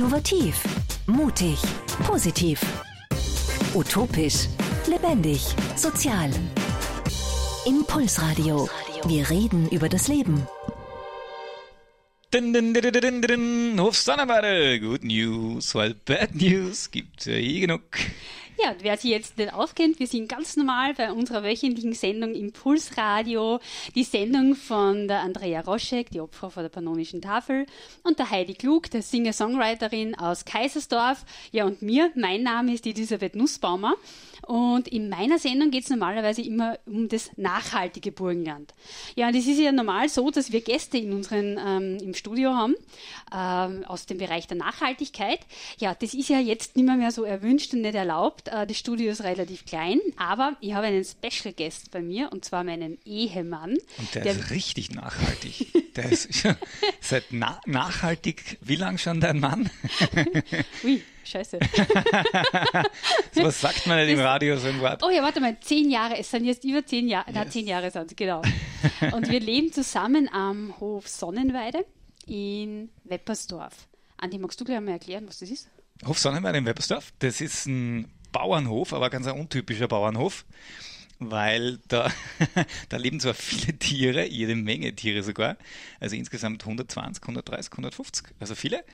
Innovativ, mutig, positiv, utopisch, lebendig, sozial. Impulsradio. Wir reden über das Leben. Din, din, din, din, din, Hofsonnenweide, Good News, weil Bad News gibt's ja eh genug. Ja, und wer sich jetzt nicht auskennt, wir sind ganz normal bei unserer wöchentlichen Sendung Impulsradio, die Sendung von der Andrea Roschek, die Opfer vor der Pannonischen Tafel, und der Heidi Klug, der Singer-Songwriterin aus Kaisersdorf. Ja, und mir, mein Name ist Elisabeth Nussbaumer. Und in meiner Sendung geht es normalerweise immer um das nachhaltige Burgenland. Ja, und es ist ja normal so, dass wir Gäste in unseren, ähm, im Studio haben, ähm, aus dem Bereich der Nachhaltigkeit. Ja, das ist ja jetzt nicht mehr, mehr so erwünscht und nicht erlaubt. Äh, das Studio ist relativ klein, aber ich habe einen Special Guest bei mir, und zwar meinen Ehemann. Und der, der ist richtig nachhaltig. der ist seit na nachhaltig, wie lang schon dein Mann? Ui. Scheiße. so was sagt man nicht im Radio so ein Wort? Oh ja, warte mal, zehn Jahre, es sind jetzt über zehn Jahre, yes. na, zehn Jahre sind es, genau. Und wir leben zusammen am Hof Sonnenweide in Weppersdorf. Andi, magst du gleich mal erklären, was das ist? Hof Sonnenweide in Weppersdorf, das ist ein Bauernhof, aber ganz ein untypischer Bauernhof weil da, da leben zwar viele Tiere, jede Menge Tiere sogar, also insgesamt 120, 130, 150, also viele,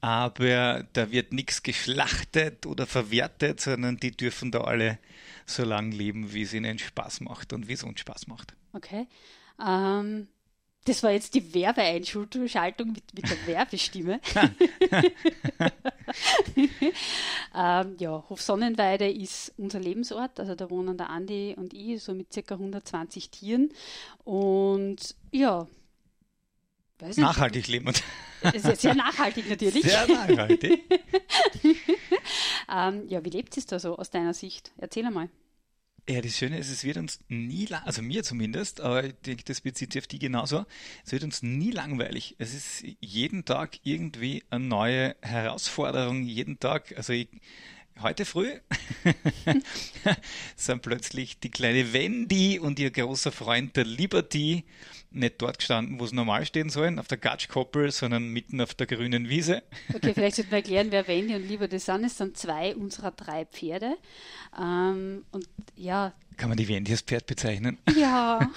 aber da wird nichts geschlachtet oder verwertet, sondern die dürfen da alle so lange leben, wie es ihnen Spaß macht und wie es uns Spaß macht. Okay. Ähm, das war jetzt die Werbeeinschaltung mit, mit der Werbestimme. ähm, ja, Hof Sonnenweide ist unser Lebensort. Also da wohnen der Andi und ich, so mit circa 120 Tieren. Und ja, weiß nicht. Nachhaltig leben. Sehr, sehr nachhaltig natürlich. Sehr nachhaltig. ähm, ja, wie lebt es da so aus deiner Sicht? Erzähl einmal. Ja, das Schöne ist, es wird uns nie, also mir zumindest, aber ich denke, das bezieht sich auf die genauso, es wird uns nie langweilig. Es ist jeden Tag irgendwie eine neue Herausforderung, jeden Tag, also ich, heute früh sind plötzlich die kleine Wendy und ihr großer Freund der Liberty nicht dort gestanden, wo sie normal stehen sollen, auf der Gatschkoppel, sondern mitten auf der grünen Wiese. Okay, vielleicht sollten wir erklären, wer Wendy und Liberty sind. Es sind zwei unserer drei Pferde. Ähm, und ja. Kann man die Wendy als Pferd bezeichnen? Ja.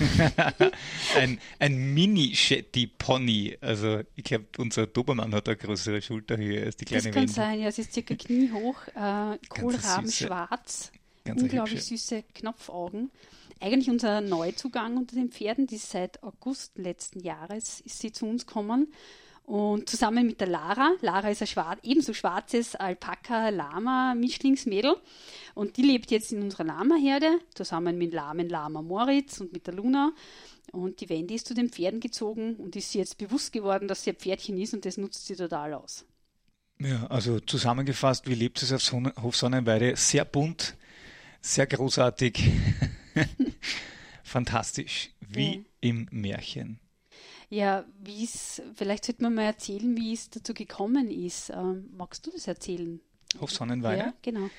ein ein Mini-Shetty-Pony. Also ich glaube, unser Dobermann hat eine größere Schulterhöhe als die kleine Wendy. Das kann Wendy. sein, ja. Sie ist circa kniehoch, äh, kohlrabenschwarz. Unglaublich süße Knopfaugen eigentlich unser Neuzugang unter den Pferden. Die seit August letzten Jahres ist sie zu uns gekommen. Und zusammen mit der Lara, Lara ist ein schwarz, ebenso schwarzes Alpaka-Lama-Mischlingsmädel. Und die lebt jetzt in unserer Lama-Herde, zusammen mit Lamen Lama Moritz und mit der Luna. Und die Wendy ist zu den Pferden gezogen und ist jetzt bewusst geworden, dass sie ein Pferdchen ist und das nutzt sie total aus. Ja, also zusammengefasst, wie lebt es auf Sonne, Hof Sonnenweide? Sehr bunt, sehr großartig. Fantastisch, wie ja. im Märchen. Ja, wie es, vielleicht sollte man mal erzählen, wie es dazu gekommen ist. Ähm, magst du das erzählen? Hof Sonnenweide? Ja, genau.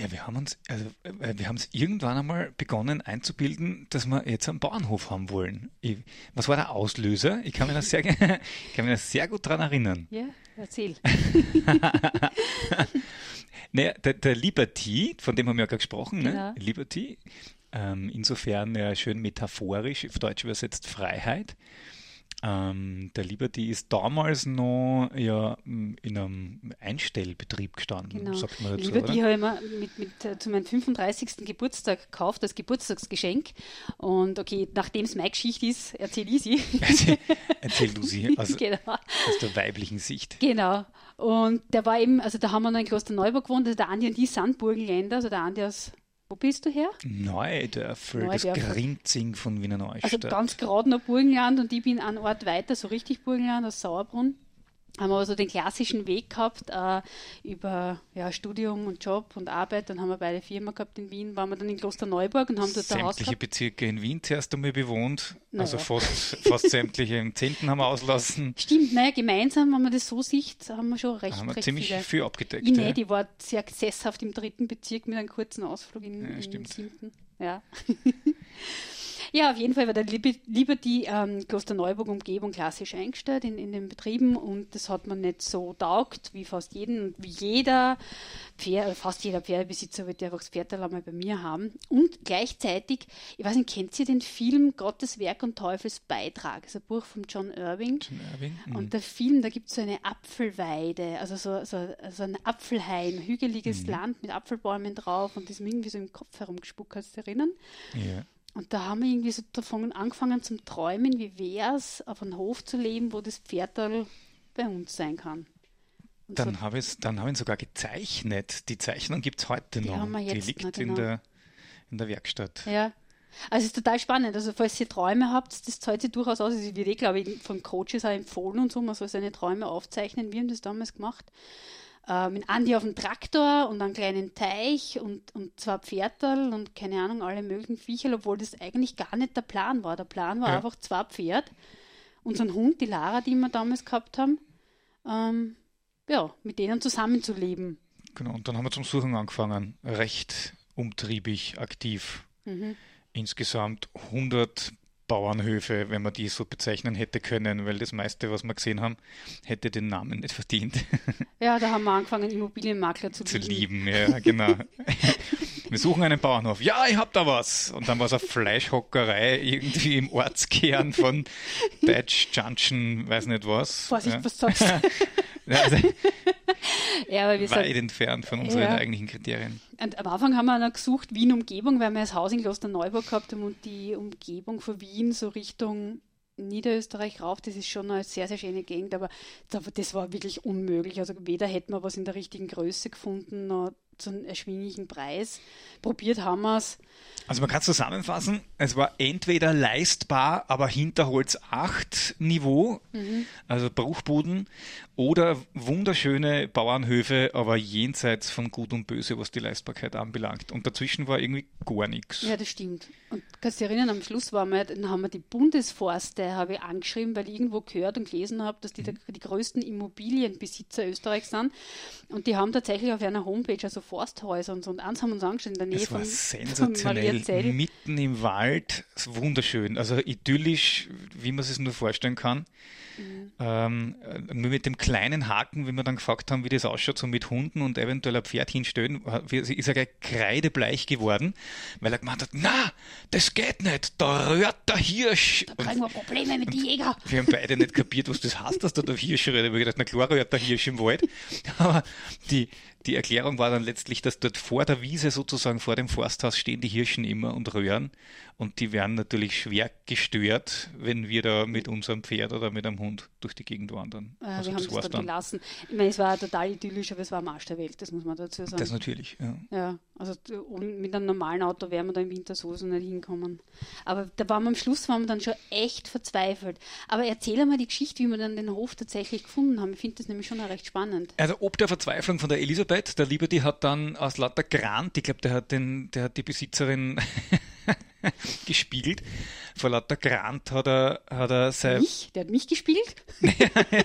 Ja, wir haben uns, also äh, wir haben es irgendwann einmal begonnen einzubilden, dass wir jetzt einen Bauernhof haben wollen. Ich, was war der Auslöser? Ich kann mich da sehr, kann mich da sehr gut daran erinnern. Ja, erzähl. naja, der, der, Liberty, von dem haben wir ja gerade gesprochen, ne? genau. ne? Liberty, ähm, insofern ja schön metaphorisch, auf Deutsch übersetzt Freiheit. Ähm, der Liberty ist damals noch ja, in einem Einstellbetrieb gestanden, genau. sagt man dazu. Liberty habe ich mir mit, mit, äh, zu meinem 35. Geburtstag gekauft, als Geburtstagsgeschenk. Und okay, nachdem es meine Geschichte ist, erzähle ich sie. Erzähl, erzähl du sie aus, genau. aus, der weiblichen Sicht. Genau. Und der war eben, also da haben wir noch in Klosterneuburg gewohnt, also der Andi und die sind Burgenländer, also der Andi aus wo bist du her? Neudörfel, Neudörfel. das Grinzing von Wiener Neustadt. Also ganz gerade noch Burgenland und ich bin einen Ort weiter, so richtig Burgenland, aus Sauerbrunn haben wir also den klassischen Weg gehabt äh, über ja, Studium und Job und Arbeit. Dann haben wir beide Firma gehabt in Wien, waren wir dann in Klosterneuburg und haben dort Sämtliche Bezirke in Wien zuerst einmal bewohnt, naja. also fast, fast sämtliche im Zehnten haben wir auslassen. Stimmt, naja, gemeinsam, wenn man das so sieht, haben wir schon recht, haben wir recht ziemlich viele. viel abgedeckt. Ich ja. nicht, ich war sehr sesshaft im dritten Bezirk mit einem kurzen Ausflug in, ja, im stimmt. siebten. Ja. Ja, auf jeden Fall war der Liber- Liberty ähm, Klosterneuburg-Umgebung klassisch eingestellt in, in den Betrieben und das hat man nicht so taugt, wie fast jeden, wie jeder Pferd, fast jeder Pferdebesitzer wird einfach das Pferd einmal bei mir haben. Und gleichzeitig, ich weiß nicht, kennt ihr den Film Gottes Werk und Teufels Beitrag? Das ist ein Buch von John Irving. John Irving, mhm. Und der Film, da gibt es so eine Apfelweide, also so, so, so ein Apfelhain, hügeliges Land mit Apfelbäumen drauf und das ist mir irgendwie so im Kopf herumgespuckt, kannst du erinnern? Ja. Und da haben wir irgendwie so davon angefangen zum Träumen, wie wäre es, auf einem Hof zu leben, wo das Pferdal bei uns sein kann. Und so, Dann habe ich dann habe ich sogar gezeichnet. Die Zeichnung gibt es heute Die noch. die liegt noch, in, genau. der, in der Werkstatt. ja. Also es ist total spannend. Also falls ihr Träume habt, das zahlt sich durchaus aus. Es wird eh, glaube ich, von Coaches auch empfohlen und so. Man soll seine Träume aufzeichnen. Wir haben das damals gemacht. Äh, mit Andi auf dem Traktor und einen kleinen Teich und, und zwei Pferdal und keine Ahnung, alle möglichen Viecher, obwohl das eigentlich gar nicht der Plan war. Der Plan war Ja. einfach zwei Pferd, unseren Hund, die Lara, die wir damals gehabt haben, ähm, ja, mit denen zusammenzuleben. Genau, und dann haben wir zum Suchen angefangen. Recht umtriebig, aktiv. Mhm. Insgesamt 100 Bauernhöfe, wenn man die so bezeichnen hätte können, weil das meiste, was wir gesehen haben, hätte den Namen nicht verdient Ja, da haben wir angefangen, Immobilienmakler zu, zu lieben. lieben. Ja, genau. Wir suchen einen Bauernhof. Ja, ich hab da was. Und dann war es eine Fleischhockerei irgendwie im Ortskern von Batch Junction, weiß nicht was. Vorsicht, ja. was sagst du? Also ja, aber wir weit sind, entfernt von unseren Ja. eigentlichen Kriterien. und am Anfang haben wir noch gesucht, Wien-Umgebung, weil wir das Haus in Klosterneuburg gehabt haben und die Umgebung von Wien so Richtung Niederösterreich rauf, das ist schon eine sehr, sehr schöne Gegend, aber da- das war wirklich unmöglich. Also weder hätten wir was in der richtigen Größe gefunden, noch zu einem erschwinglichen Preis. Probiert haben wir es. Also man kann es zusammenfassen, es war entweder leistbar, aber Hinterholz 8 Niveau, Mhm. also Bruchbuden, oder wunderschöne Bauernhöfe, aber jenseits von Gut und Böse, was die Leistbarkeit anbelangt. Und dazwischen war irgendwie gar nichts. Ja, das stimmt. Und kannst du dich erinnern, am Schluss waren wir, dann haben wir die Bundesforste, habe ich angeschrieben, weil ich irgendwo gehört und gelesen habe, dass die der, die größten Immobilienbesitzer Österreichs sind. Und die haben tatsächlich auf einer Homepage also Forsthäuser und so. Und eins haben wir uns angeschaut in der Nähe Es war von, von sensationell, Mariazell. mitten im Wald, wunderschön, also idyllisch, wie man sich es nur vorstellen kann. Mhm. Ähm, äh, nur mit dem kleinen Haken, wie wir dann gefragt haben, wie das ausschaut, so mit Hunden und eventuell ein Pferd hinstellen, hat- ist er gleich kreidebleich geworden, weil er gemeint hat, na, das geht nicht, da rührt der Hirsch. Da kriegen wir Probleme mit den Jägern. wir haben beide nicht kapiert, was das heißt, dass da der Hirsch rührt. Ich habe gedacht, na klar rührt der Hirsch im Wald. Aber die, die Erklärung war dann letztlich, dass dort vor der Wiese sozusagen, vor dem Forsthaus stehen die Hirschen immer und röhren. Und die werden natürlich schwer gestört, wenn wir da mit unserem Pferd oder mit einem Hund durch die Gegend wandern. Äh, also wir haben das das war's dann dann. gelassen. Ich meine, es war total idyllisch, aber es war am Arsch der Welt, das muss man dazu sagen. Das natürlich, ja. Ja, also mit einem normalen Auto wären wir da im Winter sowieso nicht hinkommen. Aber da waren wir am Schluss waren wir dann schon echt verzweifelt. Aber erzähl mal die Geschichte, wie wir dann den Hof tatsächlich gefunden haben. Ich finde das nämlich schon recht spannend. Also ob der Verzweiflung von der Elisabeth, der Liberty hat dann aus lauter Grant, ich glaube, der hat den, der hat die Besitzerin gespiegelt. Vor lauter Grant hat er, hat er sein, Mich? Der hat mich gespielt?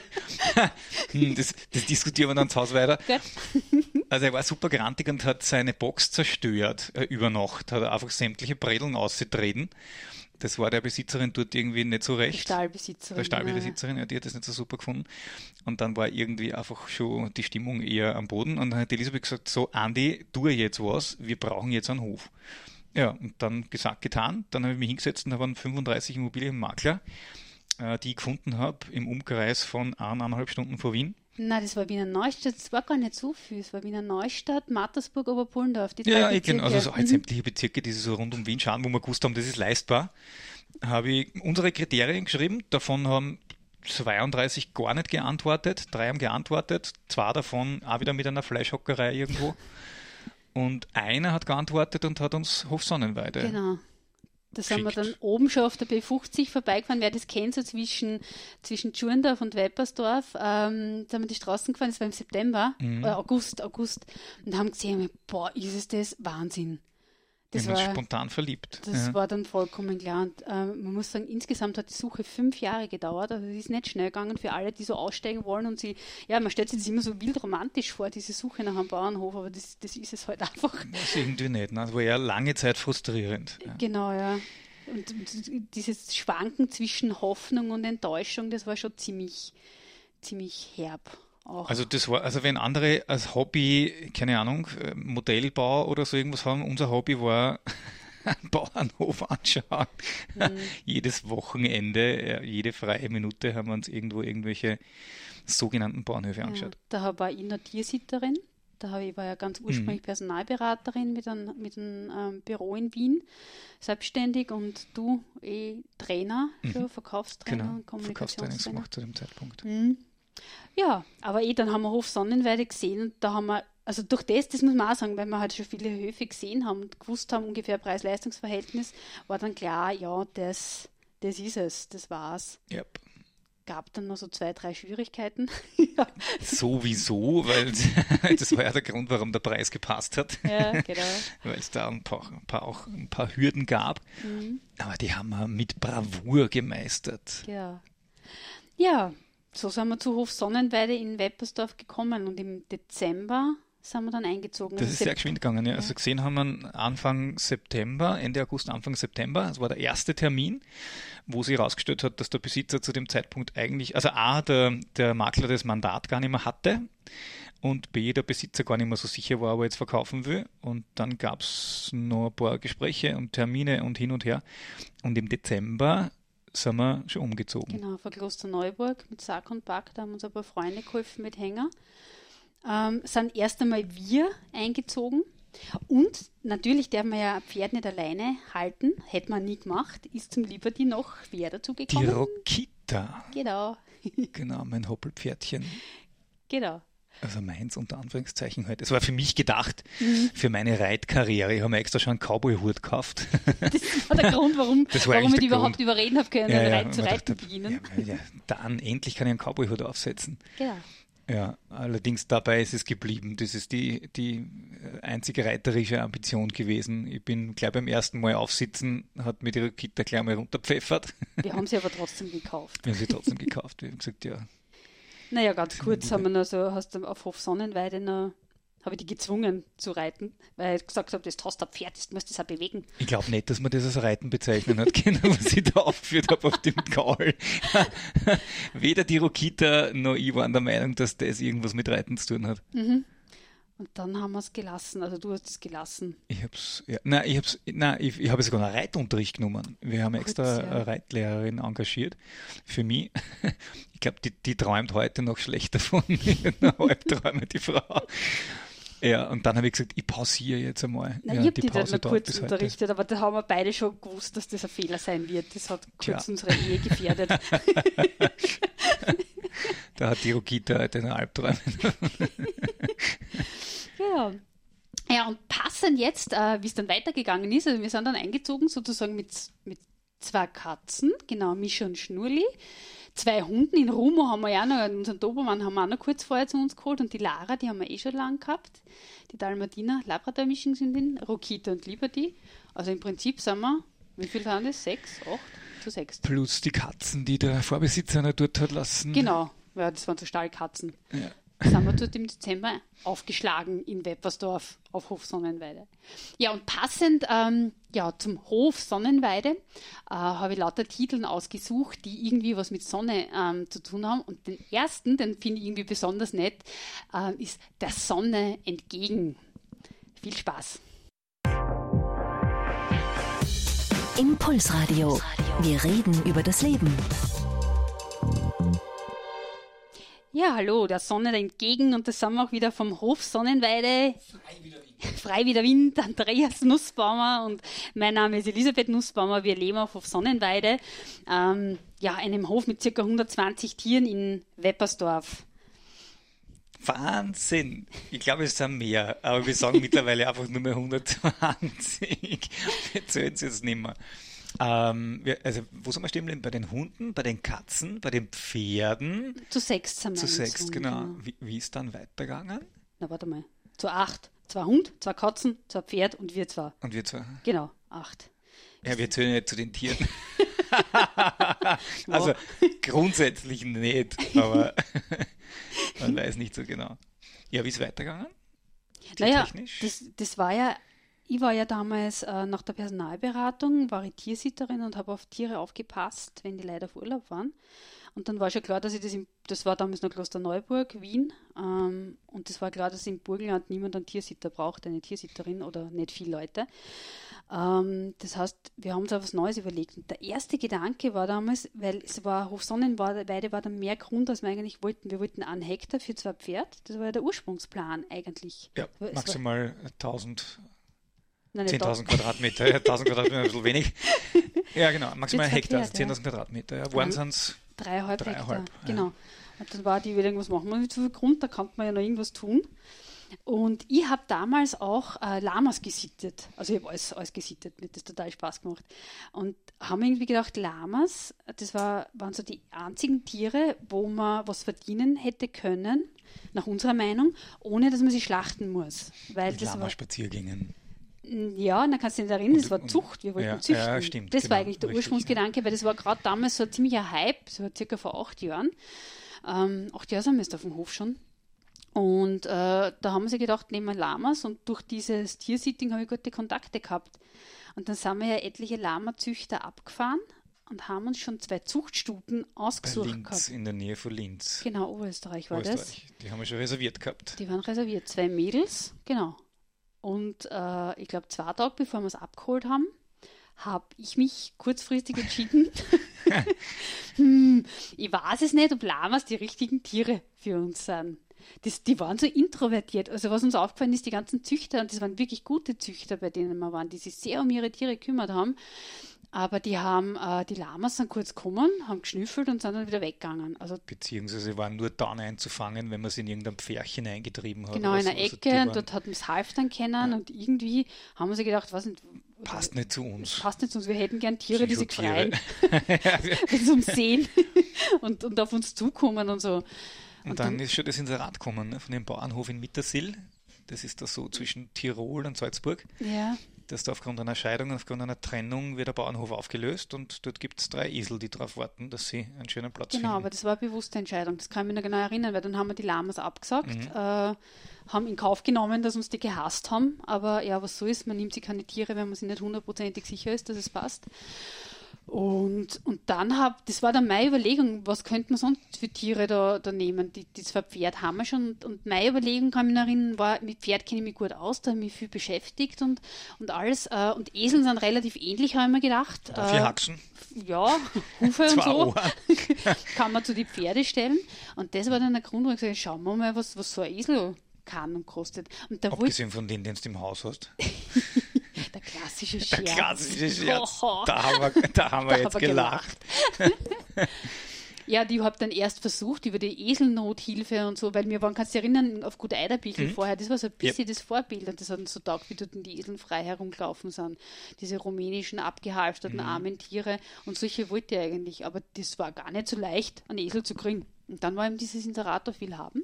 Hm, das, das diskutieren wir dann zu Hause weiter. Also er war super grantig und hat seine Box zerstört äh, über Nacht, hat er einfach sämtliche Bredeln ausgetreten. Das war der Besitzerin dort irgendwie nicht so recht. Stahlbesitzerin. der Stahlbesitzerin, ja, die hat das nicht so super gefunden. Und dann war irgendwie einfach schon die Stimmung eher am Boden. Und dann hat Elisabeth gesagt, so Andi, tu jetzt was, wir brauchen jetzt einen Hof. Ja, und dann gesagt, getan. Dann habe ich mich hingesetzt und da waren 35 Immobilienmakler, äh, die ich gefunden habe im Umkreis von eineinhalb Stunden vor Wien. Nein, das war Wiener Neustadt. Das war gar nicht so viel. Es war Wiener Neustadt, Mattersburg, Oberpullendorf. Die Ja, drei ja, ich kenn, also so halt sämtliche Bezirke, die so rund um Wien schauen, wo wir gewusst haben, das ist leistbar, habe ich unsere Kriterien geschrieben. Davon haben 32 gar nicht geantwortet, drei haben geantwortet, zwei davon auch wieder mit einer Fleischhockerei irgendwo. Und einer hat geantwortet und hat uns Hof Sonnenweide. Genau. Da sind wir dann oben schon auf der B50 vorbeigefahren. Wer das kennt, so zwischen, zwischen Tschurndorf und Weppersdorf, ähm, da sind wir die Straßen gefahren, das war im September, Mhm. oder August, August, und haben gesehen, boah, ist es das Wahnsinn. Das war, spontan verliebt. das ja. war dann vollkommen klar. Und ähm, man muss sagen, insgesamt hat die Suche fünf Jahre gedauert. Also es ist nicht schnell gegangen für alle, die so aussteigen wollen und sie, ja, man stellt sich das immer so wild romantisch vor, diese Suche nach einem Bauernhof, aber das, das ist es halt einfach. Das ist irgendwie nicht. Ne? Das war ja lange Zeit frustrierend. Ja. Genau, ja. und, und dieses Schwanken zwischen Hoffnung und Enttäuschung, das war schon ziemlich, ziemlich herb. Auch. Also das war, also wenn andere als Hobby, keine Ahnung, äh, Modellbau oder so irgendwas haben, unser Hobby war einen Bauernhof anschauen. Mhm. Jedes Wochenende, jede freie Minute haben wir uns irgendwo irgendwelche sogenannten Bauernhöfe angeschaut. Ja, da war ich noch Tiersitterin. Da ich war ja ganz ursprünglich mhm. Personalberaterin mit einem, mit einem ähm, Büro in Wien, selbstständig und du eh Trainer für mhm. Verkaufstrainer genau. und Kommunikationstrainer. gemacht zu dem Zeitpunkt. Mhm. Ja, aber eh, dann haben wir Hof Sonnenweide gesehen und da haben wir, also durch das, das muss man auch sagen, weil wir halt schon viele Höfe gesehen haben und gewusst haben, ungefähr Preis-Leistungs-Verhältnis, war dann klar, ja, das, das ist es, das war's. Yep gab dann noch so zwei, drei Schwierigkeiten. ja. Sowieso, weil das war ja der Grund, warum der Preis gepasst hat. Ja, genau. weil es da ein paar, ein paar, auch ein paar Hürden gab. Mhm. Aber die haben wir mit Bravour gemeistert. Ja. Ja, so sind wir zu Hof Sonnenweide in Weppersdorf gekommen und im Dezember sind wir dann eingezogen. Das ist sehr geschwind gegangen, ja. ja. Also gesehen haben wir Anfang September, Ende August, Anfang September. Das war der erste Termin, wo sie herausgestellt hat, dass der Besitzer zu dem Zeitpunkt eigentlich, also A, der, der Makler das Mandat gar nicht mehr hatte und B, der Besitzer gar nicht mehr so sicher war, ob er jetzt verkaufen will. Und dann gab es noch ein paar Gespräche und Termine und hin und her. Und im Dezember sind wir schon umgezogen. Genau, von Klosterneuburg mit Sack und Back, da haben uns ein paar Freunde geholfen mit Hänger ähm, sind erst einmal wir eingezogen. Und natürlich darf man ja ein Pferd nicht alleine halten, hätte man nie gemacht, ist zum Liberty noch wer dazu gekommen? Die Rokita. Genau. genau, mein Hoppelpferdchen. Genau. Also meins unter Anführungszeichen halt. Es war für mich gedacht, mhm. für meine Reitkarriere. Ich habe mir extra schon einen Cowboy-Hut gekauft. Das war der Grund, warum, warum ich überhaupt überreden habe können, ja, ja, Reit, zu reiten beginnen. Ja, dann endlich kann ich einen Cowboy-Hut aufsetzen. Genau. Ja, allerdings dabei ist es geblieben. Das ist die, die einzige reiterische Ambition gewesen. Ich bin gleich beim ersten Mal aufsitzen, hat mir die Kita gleich mal runterpfeffert. Wir haben sie aber trotzdem gekauft. Wir haben sie trotzdem gekauft. Wir haben gesagt, ja. Naja, ganz kurz haben wir noch so, hast du auf Hof Sonnenweide noch habe ich die gezwungen zu reiten, weil ich gesagt habe, das hast ein Pferd, das musst das auch bewegen. Ich glaube nicht, dass man das als Reiten bezeichnen hat können, was ich da aufgeführt habe auf dem Gaul. Weder die Rokita noch ich waren der Meinung, dass das irgendwas mit Reiten zu tun hat. Mhm. Und dann haben wir es gelassen, also du hast es gelassen. Ich habe es, ja, nein, ich habe nein, ich, ich habe sogar einen Reitunterricht genommen. Wir haben Kurz, extra ja. eine Reitlehrerin engagiert für mich. Ich glaube, die, die träumt heute noch schlechter von mir, Halbträume, die Frau. Ja, und dann habe ich gesagt, ich pausiere jetzt einmal. Nein, ja, ich habe die dann noch kurz unterrichtet, aber da haben wir beide schon gewusst, dass das ein Fehler sein wird. Das hat kurz ja. unsere Ehe gefährdet. da hat die Rokita halt einen Albträumen. ja. Ja, passend jetzt, äh, wie es dann weitergegangen ist, also wir sind dann eingezogen sozusagen mit, mit zwei Katzen, genau, Mischa und Schnurli zwei Hunden. In Rumo haben wir ja noch, unseren Dobermann haben wir auch noch kurz vorher zu uns geholt und die Lara, die haben wir eh schon lang gehabt. Die Dalmatiner, Labrador-Mischung sind in, Rokita und Liberty. Also im Prinzip sind wir, wie viel waren das? Sechs, acht? Zu sechs. Plus die Katzen, die der Vorbesitzer noch dort hat lassen. Genau, ja, das waren so Stallkatzen. Ja sind wir dort im Dezember aufgeschlagen in Weppersdorf auf Hof Sonnenweide. Ja, und passend ähm, ja, zum Hof Sonnenweide äh, habe ich lauter Titeln ausgesucht, die irgendwie was mit Sonne ähm, zu tun haben. Und den ersten, den finde ich irgendwie besonders nett, äh, ist Der Sonne entgegen. Viel Spaß. Impulsradio. Wir reden über das Leben. Ja, hallo, der Sonne entgegen und das sind wir auch wieder vom Hof Sonnenweide. Frei wie der Wind. Frei wie der Wind, Andreas Nussbaumer und mein Name ist Elisabeth Nussbaumer. Wir leben auf Hof Sonnenweide, ähm, ja, einem Hof mit ca. 120 Tieren in Weppersdorf. Wahnsinn! Ich glaube, es sind mehr, aber wir sagen mittlerweile einfach nur mehr 120. Wir zählen es jetzt nicht mehr. Ähm, wir, also, wo sind wir stehen geblieben? Bei den Hunden, bei den Katzen, bei den Pferden? Zu sechs sind wir. Zu sechs, genau. genau. Wie, wie ist dann weitergegangen? Na, warte mal. Zu acht. Zwei Hund, zwei Katzen, zwei Pferd und wir zwei. Und wir zwei? Genau, acht. Ja, wir zählen nicht zu den Tieren. also grundsätzlich nicht, aber man weiß nicht so genau. Ja, wie ist es weitergegangen? Naja, das, das war ja ich war ja damals äh, nach der Personalberatung, war ich Tiersitterin und habe auf Tiere aufgepasst, wenn die leider auf Urlaub waren. Und dann war schon klar, dass ich das, im, das war damals noch Klosterneuburg, Wien, ähm, und das war klar, dass im Burgenland niemand einen Tiersitter braucht, eine Tiersitterin oder nicht viele Leute. Ähm, das heißt, wir haben uns auf was Neues überlegt. Und der erste Gedanke war damals, weil es war Hofsonnenweide war dann mehr Grund, als wir eigentlich wollten. Wir wollten einen Hektar für zwei Pferd. Das war ja der Ursprungsplan eigentlich. Ja, Es war- maximal 1000, Nein, nicht 10.000 Quadratmeter. Ja, 1000 Quadratmeter ist ein bisschen wenig. Ja, genau, maximal Hektar, also erklärt, 10.000 Quadratmeter. Ja, waren es Dreieinhalb, Dreieinhalb, Hektar, ja. genau. Und dann war die Überlegung, was machen wir mit so viel Grund, da kann man ja noch irgendwas tun. Und ich habe damals auch äh, Lamas gesittet. Also ich habe alles, alles gesittet, mir hat das total Spaß gemacht. Und haben irgendwie gedacht, Lamas, das war, waren so die einzigen Tiere, wo man was verdienen hätte können, nach unserer Meinung, ohne dass man sie schlachten muss. Weil das war, Lama-Spaziergängen. Ja, und dann kannst du dich erinnern, das war Zucht, wir wollten ja, züchten. ja, stimmt, das genau, war eigentlich der richtig, Ursprungsgedanke, weil das war gerade damals so ein ziemlicher Hype, so circa vor acht Jahren. Ähm, acht Jahre sind wir jetzt auf dem Hof schon. Und äh, da haben sich gedacht, nehmen wir Lamas und durch dieses Tiersitting habe ich gute Kontakte gehabt. Und dann sind wir ja etliche Lamazüchter abgefahren und haben uns schon zwei Zuchtstuten Bei ausgesucht Linz, gehabt. in der Nähe von Linz. Genau, Oberösterreich war das. Österreich. Die haben wir schon reserviert gehabt. Die waren reserviert. Zwei Mädels, genau. Und äh, ich glaube, zwei Tage bevor wir es abgeholt haben, habe ich mich kurzfristig entschieden, hm, ich weiß es nicht, ob Lamas die richtigen Tiere für uns sind. Das, die waren so introvertiert. Also was uns aufgefallen ist, die ganzen Züchter, und das waren wirklich gute Züchter, bei denen wir waren, die sich sehr um ihre Tiere gekümmert haben. Aber die haben, äh, die Lamas sind kurz gekommen, haben geschnüffelt und sind dann wieder weggegangen. Also Beziehungsweise waren nur dann einzufangen, wenn man sie in irgendein Pferchen eingetrieben hat. Genau, in einer Also Ecke die und dort hat man das Halftern kennen und irgendwie haben sich gedacht, was nicht, Passt nicht zu uns. passt nicht zu uns, wir hätten gern Tiere, die sich freuen, die uns umsehen und, und auf uns zukommen und so. Und dann ist schon das Inserat gekommen ne, von dem Bauernhof in Mittersill. Das ist da so zwischen Tirol und Salzburg. Ja, dass da aufgrund einer Scheidung, aufgrund einer Trennung wird der Bauernhof aufgelöst und dort gibt es drei Esel, die darauf warten, dass sie einen schönen Platz genau, aber finden. das war eine bewusste Entscheidung. Das kann ich mich noch genau erinnern, weil dann haben wir die Lamas abgesagt, Mhm. äh, haben in Kauf genommen, dass uns die gehasst haben. Aber ja, was so ist, man nimmt sich keine Tiere, wenn man sich nicht hundertprozentig sicher ist, dass es passt. Und, und dann hab, das war dann meine Überlegung, was könnte man sonst für Tiere da, da nehmen? Die, die zwei Pferd haben wir schon. Und, und meine Überlegung, ich mich noch erinnern, war, mit Pferd kenne ich mich gut aus, da habe ich mich viel beschäftigt und, und alles. Äh, und Eseln sind relativ ähnlich, habe ich mir gedacht. Vier Äh, Haxen, ja, Hufe und so kann man zu die Pferde stellen. Und das war dann der Grund, wo ich gesagt habe, schauen wir mal, was, was so ein Esel kann und kostet. Und da Abgesehen von denen, den du im Haus hast. der klassische Der Scherz. klassische Scherz. Oh. Da haben wir, da haben wir Da jetzt haben wir gelacht. Ja, die habe dann erst versucht über die Eselnothilfe und so, weil wir waren, kannst du dich erinnern, auf Gut Eiderbichl vorher, das war so ein bisschen das Vorbild und das hat uns so taugt, wie dort die Eseln frei herumgelaufen sind. Diese rumänischen, abgehalfterten, armen Tiere und solche wollte ich eigentlich, aber das war gar nicht so leicht, einen Esel zu kriegen. Und dann war eben dieses Inserator viel haben.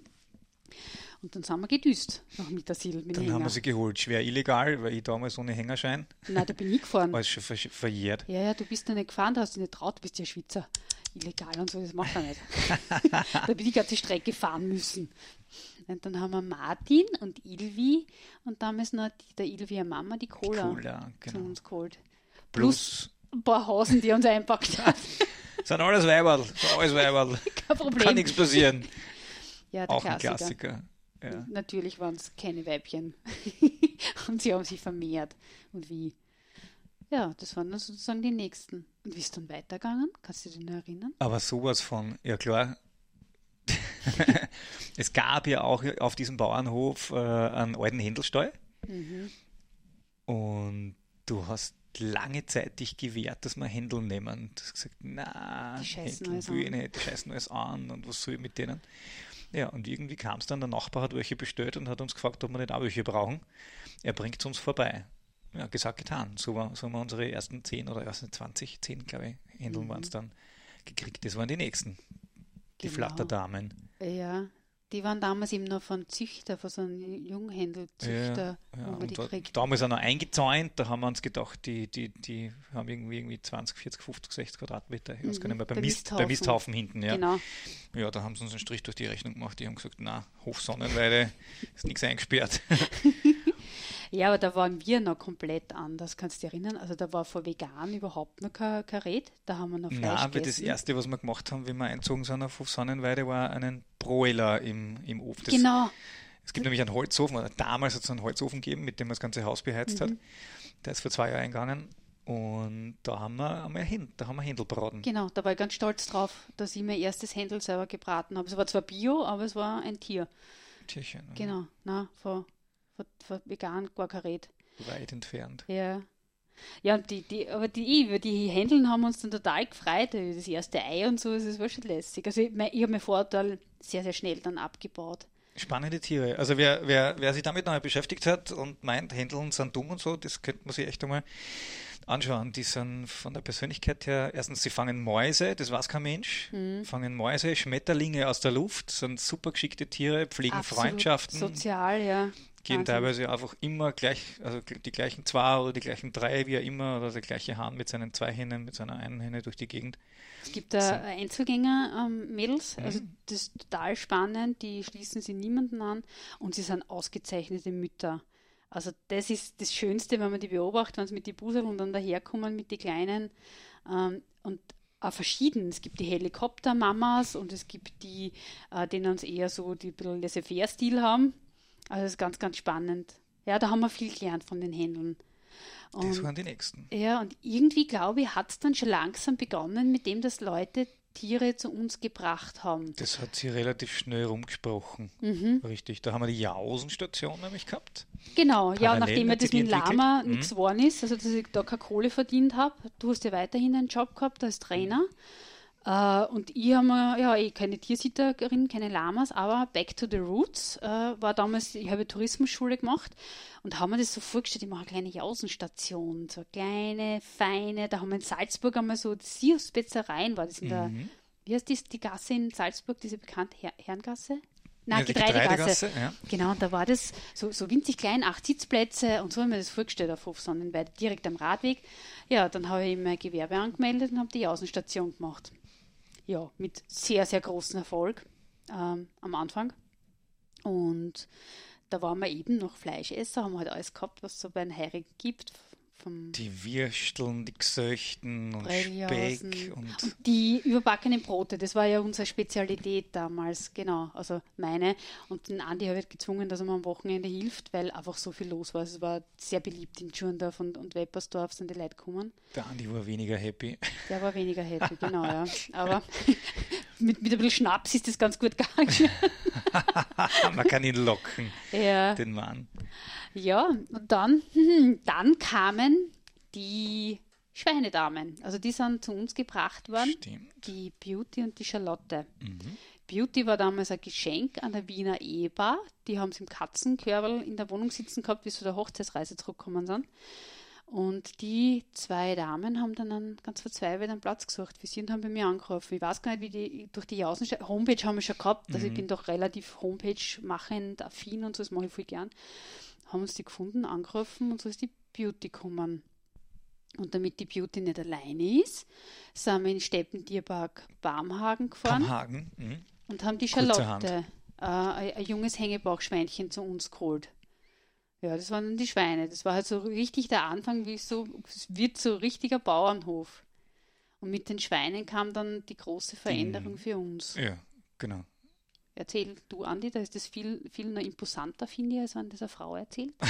Und dann sind wir gedüst nach Mittersil mit Dann haben Hänger. wir sie geholt. Schwer illegal, weil ich damals ohne Hängerschein, Nein, da bin ich gefahren. alles schon ver verjährt. Ja, ja, du bist ja nicht gefahren, da hast du dich nicht traut, du bist ja Schweizer. Illegal und so, das macht er nicht. da bin ich die ganze Strecke fahren müssen. Und dann haben wir Martin und Ilvi und damals noch die, der Ilvi eine Mama, die Cola, Cola, zu genau. uns geholt. Plus, Ein paar Hasen, die uns einpackt haben. sind alles Weiberl, sind alles Weiberl. Kein Problem. Kann nichts passieren. ja, der Auch ein Klassiker. Ja. Natürlich waren es keine Weibchen. und sie haben sich vermehrt. Und wie? Ja, das waren dann sozusagen die nächsten. Und wie ist dann weitergegangen? Kannst du dich noch erinnern? Aber sowas von, ja klar. es gab ja auch auf diesem Bauernhof äh, einen alten Händelstall. Mhm. Und du hast lange Zeit dich gewehrt, dass wir Händel nehmen. Du hast gesagt, na, Die scheißen Händel will ich nicht, die scheißen alles an und was soll ich mit denen? Ja, und irgendwie kam es dann, der Nachbar hat welche bestellt und hat uns gefragt, ob wir nicht auch welche brauchen. Er bringt es uns vorbei. Ja, gesagt, getan. So, war, so haben wir unsere ersten 10 oder ersten 20, 10, glaube ich, Händeln waren es dann gekriegt. Das waren die nächsten. Die Genau. Flatterdamen. Ja, die waren damals eben noch von Züchter, von so einem Junghändelzüchter, Ja, man die da, damals auch noch eingezäunt, da haben wir uns gedacht, die, die, die haben irgendwie, irgendwie 20, 40, 50, 60 Quadratmeter. Ich weiß gar nicht mehr, beim, der Mist, beim Mhm. Misthaufen. Misthaufen hinten, ja. Genau. Ja, da haben sie uns einen Strich durch die Rechnung gemacht. Die haben gesagt, na, Hof Sonnenweide ist nichts eingesperrt. Ja, aber da waren wir noch komplett anders, kannst du dich erinnern? Also da war vor vegan überhaupt noch kein, kein Red, da haben wir noch Fleisch Nein, gegessen. das erste, was wir gemacht haben, wie wir einzogen sind auf Sonnenweide, war einen Broiler im, im Ofen. Das, Genau, Es gibt nämlich einen Holzofen, oder damals hat es einen Holzofen gegeben, mit dem man das ganze Haus beheizt Mhm. hat. Der ist vor zwei Jahren eingegangen. Und da haben wir einmal hin, da haben wir Händel braten. genau, da war ich ganz stolz drauf, dass ich mein erstes Händel selber gebraten habe. Es war zwar Bio, aber es war ein Tier. Tierchen. Genau, na, vor, vor, vor vegan gar kein Red. weit entfernt. Ja. Ja, die, die, aber die, die Händeln haben uns dann total gefreut. Das erste Ei und so, das war schon lässig. Also ich, mein- ich habe mein Vorteil sehr, sehr schnell dann abgebaut. Spannende Tiere. Also wer, wer, wer sich damit noch mal beschäftigt hat und meint, Händeln sind dumm und so, das könnte man sich echt einmal anschauen. Die sind von der Persönlichkeit her, erstens, sie fangen Mäuse, das weiß kein Mensch, Mhm. fangen Mäuse, Schmetterlinge aus der Luft, sind super geschickte Tiere, pflegen Absolut Freundschaften, Sozial, ja. Gehen Wahnsinn. teilweise einfach immer gleich, also die gleichen zwei oder die gleichen drei, wie er immer, oder der gleiche Hahn mit seinen zwei Hennen, mit seiner einen Henne durch die Gegend. Es gibt da Einzelgänger-Mädels, also Mhm. das ist total spannend, die schließen sich niemanden an und sie sind ausgezeichnete Mütter. Also das ist das Schönste, wenn man die beobachtet, wenn sie mit die Buseln dann daherkommen mit die Kleinen ähm, und auch verschieden. Es gibt die Helikoptermamas und es gibt die, äh, denen es eher so die ein bisschen laissez-faire-Stil haben. Also das ist ganz, ganz spannend. Ja, da haben wir viel gelernt von den Händeln. Das Und waren die nächsten. ja, und irgendwie, glaube ich, hat es dann schon langsam begonnen, mit dem, dass Leute Tiere zu uns gebracht haben. Das hat sie relativ schnell rumgesprochen. Mhm. Richtig. Da haben wir die Jausenstation nämlich gehabt. Genau, ja, Parallel nachdem mir das mit. Lama Mhm. nichts geworden ist, also dass ich da keine Kohle verdient habe, du hast ja weiterhin einen Job gehabt als Trainer. Äh, und ich habe mir, ja, eh keine Tiersitterin, keine Lamas, aber Back to the Roots äh, war damals, ich habe Tourismusschule gemacht und habe mir das so vorgestellt, ich mache eine kleine Jausenstation, so eine kleine, feine, da haben wir in Salzburg einmal so Sios-Spezereien, war das in der, Mhm. wie heißt das, die Gasse in Salzburg, diese bekannte Her Herrengasse? Nein, Ja, die Getreidegasse. Getreidegasse, ja. Genau, und da war das so, so winzig klein, acht Sitzplätze und so habe ich mir das vorgestellt auf Hof Sonnenweide, direkt am Radweg. Ja, dann habe ich mein Gewerbe angemeldet und habe die Außenstation gemacht. Ja, mit sehr, sehr großem Erfolg ähm, am Anfang. Und da waren wir eben noch Fleischesser, haben halt alles gehabt, was es so bei den Heirigen gibt. Vom Die Würsteln, die Gesöchten und Brelljausen. Speck und Und die überbackenen Brote, das war ja unsere Spezialität damals, genau, also meine. Und den Andi habe ich gezwungen, dass er mir am Wochenende hilft, weil einfach so viel los war. Es war sehr beliebt in Tschurndorf und, und Weppersdorf sind die Leute gekommen. der Andi war weniger happy. Der war weniger happy, genau, ja. Aber mit, mit ein bisschen Schnaps ist das ganz gut gegangen. Man kann ihn locken, ja. den Mann. Ja, und dann, dann kamen die Schweinedamen. Also die sind zu uns gebracht worden. Stimmt. Die Beauty und die Charlotte. Mhm. Beauty war damals ein Geschenk an der Wiener Ehepaar. Die haben sie im Katzenkörbel in der Wohnung sitzen gehabt, bis sie der Hochzeitsreise zurückgekommen sind. Und die zwei Damen haben dann einen, ganz verzweifelt einen Platz gesucht für sie und haben bei mir angerufen. Ich weiß gar nicht, wie die durch die Jausen Homepage haben wir schon gehabt. Also ich bin doch relativ Homepage-machend, affin und so, das mache ich voll gern. Haben uns die gefunden, angerufen und so ist die Beauty gekommen. Und damit die Beauty nicht alleine ist, sind wir in Steppentierpark Barmhagen gefahren Am Hagen. Mhm. und haben die. Charlotte, äh, ein, ein junges Hängebauchschweinchen zu uns geholt. Ja, das waren dann die Schweine. Das war halt so richtig der Anfang, wie so, es wird so richtiger Bauernhof. Und mit den Schweinen kam dann die große Veränderung für uns. Ja, genau. Erzähl du, Andi, da ist das viel, viel noch imposanter, finde ich, als wenn das eine Frau erzählt.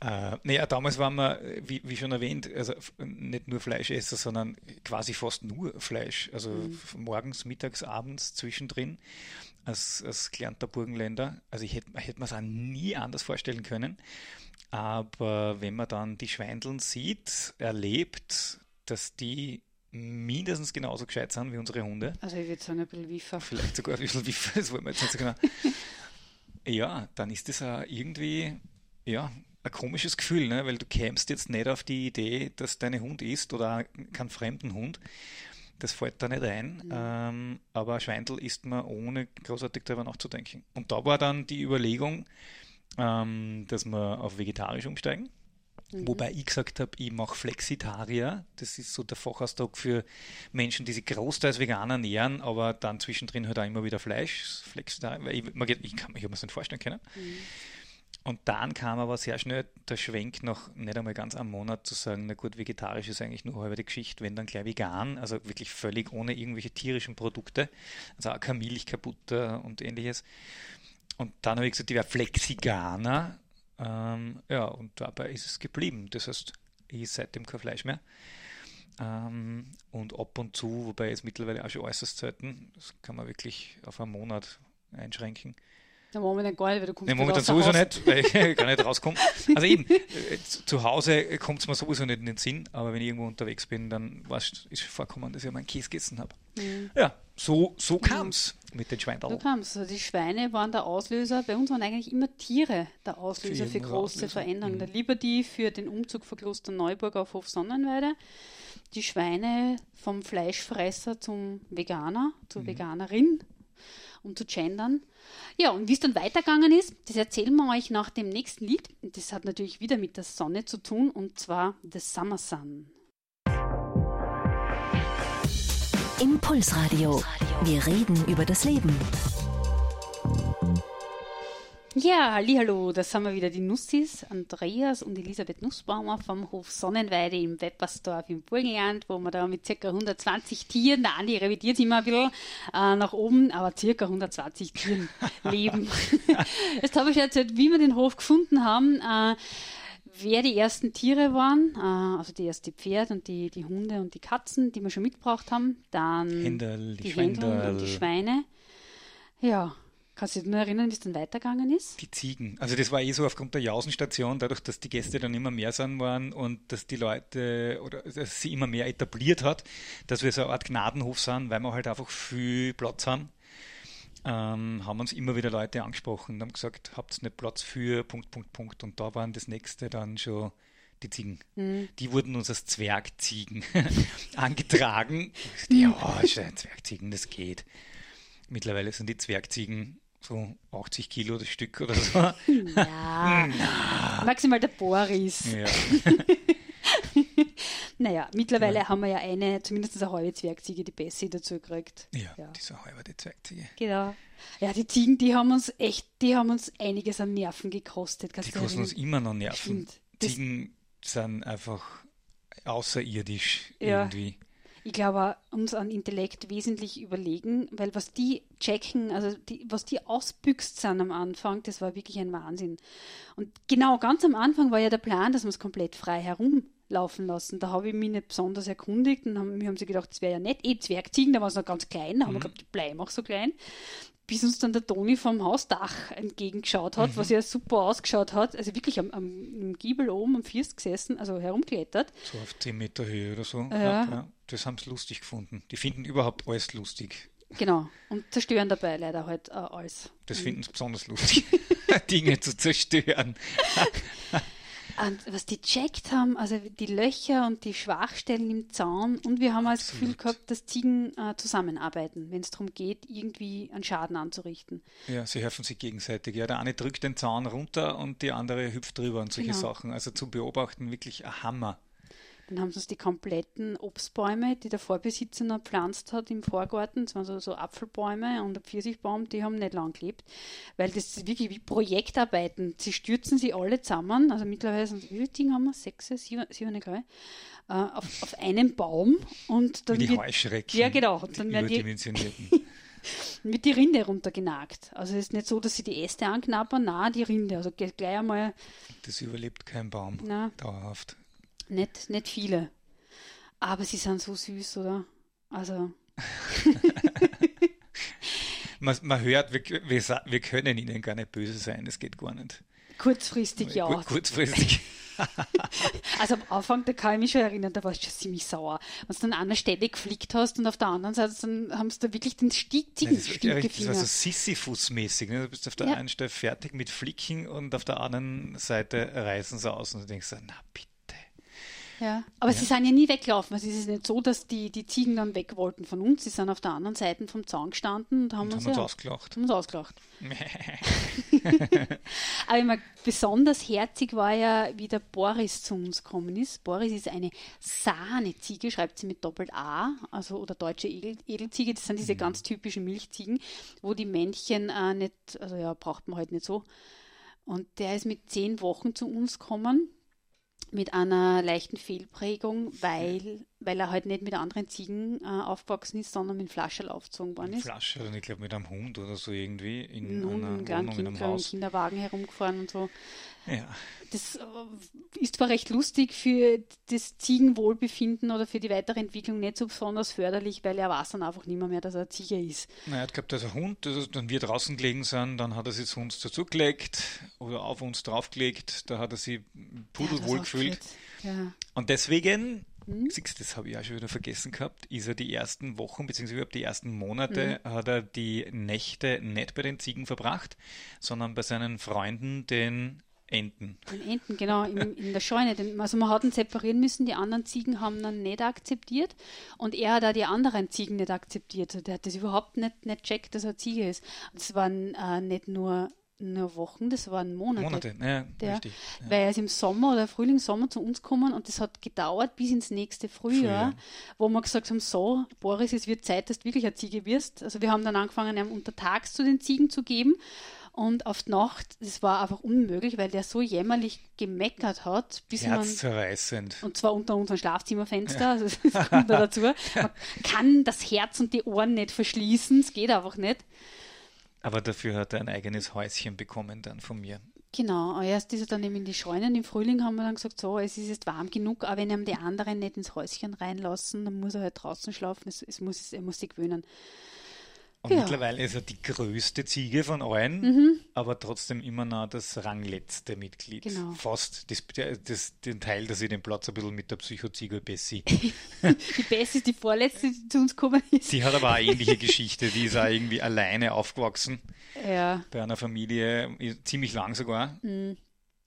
Äh, naja, damals waren wir, wie, wie schon erwähnt, also nicht nur Fleischesser, sondern quasi fast nur Fleisch. Also f- morgens, mittags, abends, zwischendrin als, als gelernter Burgenländer. Also ich hätte, hätte mir es auch nie anders vorstellen können. Aber wenn man dann die Schweindeln sieht, erlebt, dass die mindestens genauso gescheit sind wie unsere Hunde. Also ich würde sagen, ein bisschen Wiefer. Vielleicht sogar ein bisschen wie, das wollen wir jetzt nicht so genau. Ja, dann ist das auch irgendwie, ja, ein komisches Gefühl, ne? weil du kämst jetzt nicht auf die Idee, dass dein Hund ist oder keinen fremden Hund. Das fällt da nicht ein. Ähm, aber Schweindel isst man ohne großartig darüber nachzudenken. Und da war dann die Überlegung, ähm, dass wir auf vegetarisch umsteigen. Wobei ich gesagt habe, ich mache Flexitarier. Das ist so der Fachausdruck für Menschen, die sich großteils vegan ernähren, aber dann zwischendrin halt auch immer wieder Fleisch. Flexitarier, weil ich, ich kann mich mir das nicht vorstellen können. Und dann kam aber sehr schnell der Schwenk nach nicht einmal ganz einem Monat zu sagen, na gut, vegetarisch ist eigentlich nur halbe Geschichte, wenn dann gleich vegan, also wirklich völlig ohne irgendwelche tierischen Produkte, also auch keine Milch, kein Butter und ähnliches. Und dann habe ich gesagt, ich wäre Flexiganer. Ähm, ja, und dabei ist es geblieben. Das heißt, ich esse seitdem kein Fleisch mehr. Ähm, und ab und zu, wobei es mittlerweile auch schon äußerst selten, das kann man wirklich auf einen Monat einschränken. Ja, momentan gar nicht, weil du kommst Nee, momentan sowieso nicht, weil ich gar nicht rauskomme. Also eben, äh, zu Hause kommt es mir sowieso nicht in den Sinn, aber wenn ich irgendwo unterwegs bin, dann weißt, ist vorkommen, dass ich meinen Käse gegessen habe. Mhm. Ja, so, so kam es mit den Schweindel. So kam es. Also die Schweine waren der Auslöser. Bei uns waren eigentlich immer Tiere der Auslöser Für für, große Auslöser. Veränderungen. Mhm. Der Liberty für den Umzug von Kloster Neuburg auf Hof Sonnenweide. Die Schweine vom Fleischfresser zum Veganer, zur Mhm. Veganerin, um zu gendern. Ja, und wie es dann weitergegangen ist, das erzählen wir euch nach dem nächsten Lied. Das hat natürlich wieder mit der Sonne zu tun, und zwar The Summer Sun. Impulsradio. Wir reden über das Leben. Ja, hallo, das sind wir wieder die Nussis, Andreas und Elisabeth Nussbaumer vom Hof Sonnenweide im Weppersdorf im Burgenland, wo wir da mit ca. 120 Tieren, der Andi revidiert immer ein bisschen äh, nach oben, aber ca. 120 Tieren leben. Jetzt habe ich erzählt, wie wir den Hof gefunden haben. Äh, wer die ersten Tiere waren, äh, also die erst die Pferde und die, die Hunde und die Katzen, die wir schon mitgebracht haben, dann Händel, die die Händel und die Schweine. Ja, kannst du dich nur erinnern, wie es dann weitergegangen ist? Die Ziegen. Also das war eh so aufgrund der Jausenstation, dadurch, dass die Gäste dann immer mehr sind waren und dass die Leute oder dass sie immer mehr etabliert hat, dass wir so eine Art Gnadenhof sind, weil wir halt einfach viel Platz haben. Ähm, haben uns immer wieder Leute angesprochen und haben gesagt, habt ihr nicht Platz für Punkt, Punkt, Punkt. Und da waren das nächste dann schon die Ziegen. Die wurden uns als Zwergziegen angetragen. Ja Zwergziegen, das geht. Mittlerweile sind die Zwergziegen so 80 Kilo das Stück oder so. Ja, maximal der Boris. Ja. Naja, mittlerweile haben wir ja eine, zumindest eine halbe Zwergziege, die Bessie dazu gekriegt. Ja, Ja. diese halbe Zwergziege. Genau. Ja, die Ziegen, die haben uns echt, die haben uns einiges an Nerven gekostet. Kannst Die kosten uns immer noch Nerven. Stimmt. Das- Ziegen sind einfach außerirdisch Ja. irgendwie. Ich glaube, uns an Intellekt wesentlich überlegen, weil was die checken, also die, was die ausbüchst sind am Anfang, das war wirklich ein Wahnsinn. Und genau, ganz am Anfang war ja der Plan, dass wir es komplett frei herumlaufen lassen. Da habe ich mich nicht besonders erkundigt und haben, wir haben sie gedacht, das wäre ja nett, eh Zwergziegen, da war es noch ganz klein, da haben wir gedacht, die bleiben auch so klein. Bis uns dann der Toni vom Hausdach entgegengeschaut hat, was ja super ausgeschaut hat. Also wirklich am, am Giebel oben am First gesessen, also herumklettert. So auf 10 Meter Höhe oder so. Ja. ja. Das haben sie lustig gefunden. Die finden überhaupt alles lustig. Genau. Und zerstören dabei leider halt äh, alles. Das finden sie besonders lustig, Dinge zu zerstören. Und was die checkt haben, also die Löcher und die Schwachstellen im Zaun und wir haben das Gefühl Absolut. gehabt, dass Ziegen äh, zusammenarbeiten, wenn es darum geht, irgendwie einen Schaden anzurichten. Ja, sie helfen sich gegenseitig. Ja, der eine drückt den Zaun runter und die andere hüpft drüber und solche Genau. Sachen. Also zu beobachten wirklich ein Hammer. Dann haben sie uns die kompletten Obstbäume, die der Vorbesitzer noch gepflanzt hat im Vorgarten, das waren so, so Apfelbäume und ein Pfirsichbaum, die haben nicht lang gelebt, weil das ist wirklich wie Projektarbeiten. Sie stürzen sie alle zusammen, also mittlerweile sind wie viele Dinge haben wir? Sechs, sieben, sieben glaube ich, äh, auf, auf einen Baum und dann Wie die wird, Heuschrecken. Ja, genau. Die dann die, überdimensionierten. wird die Rinde runtergenagt. Also es ist nicht so, dass sie die Äste anknabbern, na die Rinde. Also gleich einmal Das überlebt kein Baum. Na. Dauerhaft. Nicht, nicht viele. Aber sie sind so süß, oder? Also, Man, man hört, wir, wir, wir können ihnen gar nicht böse sein. Das geht gar nicht. kurzfristig ja. Kur- Kurzfristig. Also am Anfang, da kann ich mich schon erinnern, da warst du schon ziemlich sauer. Wenn du dann an einer Stelle geflickt hast und auf der anderen Seite, dann haben sie da wirklich den Stieg, Nein, das, ja, das war so Sisyphus-mäßig. Ne? Du bist auf der Ja. einen Stelle fertig mit Flicken und auf der anderen Seite reißen sie aus und du denkst, na bitte. Ja. Aber sie sind ja nie weggelaufen. Also es ist nicht so, dass die, die Ziegen dann weg wollten von uns. Sie sind auf der anderen Seite vom Zaun gestanden und haben Und uns, haben uns ja, ausgelacht. haben uns ausgelacht. Aber immer besonders herzig war ja, wie der Boris zu uns gekommen ist. Boris ist eine Sahneziege, schreibt sie mit Doppelt A, also oder deutsche Edel, Edelziege. Das sind diese ganz typischen Milchziegen, wo die Männchen äh, nicht, also ja, braucht man halt nicht so. Und der ist mit zehn Wochen zu uns gekommen mit einer leichten Fehlprägung, weil, weil er halt nicht mit anderen Ziegen äh, aufgewachsen ist, sondern mit Flascherl aufgezogen worden ist. Flasche, oder ich glaube mit einem Hund oder so irgendwie in Nun, einer Wohnung, in einem kind, Haus. Kinderwagen herumgefahren und so. Ja. Das äh, ist zwar recht lustig für das Ziegenwohlbefinden oder für die weitere Entwicklung nicht so besonders förderlich, weil er weiß dann einfach nicht mehr, mehr dass er Ziege ist. Na, er hat gehabt, dass ein Hund, dann wir draußen gelegen sind, dann hat er sich zu uns dazugelegt oder auf uns draufgelegt, da hat er sich pudelwohl Ja, gefühlt. Ja. Und deswegen, Mhm. das habe ich auch schon wieder vergessen gehabt, ist er die ersten Wochen, beziehungsweise überhaupt die ersten Monate, Mhm. hat er die Nächte nicht bei den Ziegen verbracht, sondern bei seinen Freunden, den Enten. Den Enten, genau, in, in der Scheune. Denn, also man hat ihn separieren müssen, die anderen Ziegen haben ihn nicht akzeptiert und er hat auch die anderen Ziegen nicht akzeptiert. Also der hat das überhaupt nicht, nicht checkt, dass er Ziege ist. Das waren äh, nicht nur, nur Wochen, das waren Monate. Monate, ja, Der, richtig. Ja. Weil er ist im Sommer oder Frühling, Sommer zu uns gekommen und das hat gedauert bis ins nächste Frühjahr, Frühjahr. wo wir gesagt haben, so, Boris, es wird Zeit, dass du wirklich eine Ziege wirst. Also wir haben dann angefangen, ihm untertags zu den Ziegen zu geben und auf die Nacht, das war einfach unmöglich, weil der so jämmerlich gemeckert hat, bis man Herzzerreißend. und zwar unter unserem Schlafzimmerfenster, also das kommt da dazu. Man kann das Herz und die Ohren nicht verschließen, es geht einfach nicht. Aber dafür hat er ein eigenes Häuschen bekommen dann von mir. Genau, erst ist er dann eben in die Scheunen. Im Frühling haben wir dann gesagt, so, es ist jetzt warm genug, aber wenn ihm die anderen nicht ins Häuschen reinlassen, dann muss er halt draußen schlafen. Es, es muss, er muss sich gewöhnen. Und Ja. Mhm. mittlerweile ist er die größte Ziege von allen, aber trotzdem immer noch das rangletzte Mitglied. Genau. Fast das, das, den Teil, dass ich den Platz ein bisschen mit der Psychoziege Bessie. Die Bess ist die vorletzte, die zu uns gekommen ist. Die hat aber auch eine ähnliche Geschichte. Die ist auch irgendwie alleine aufgewachsen Ja, bei einer Familie, ziemlich lang sogar. und,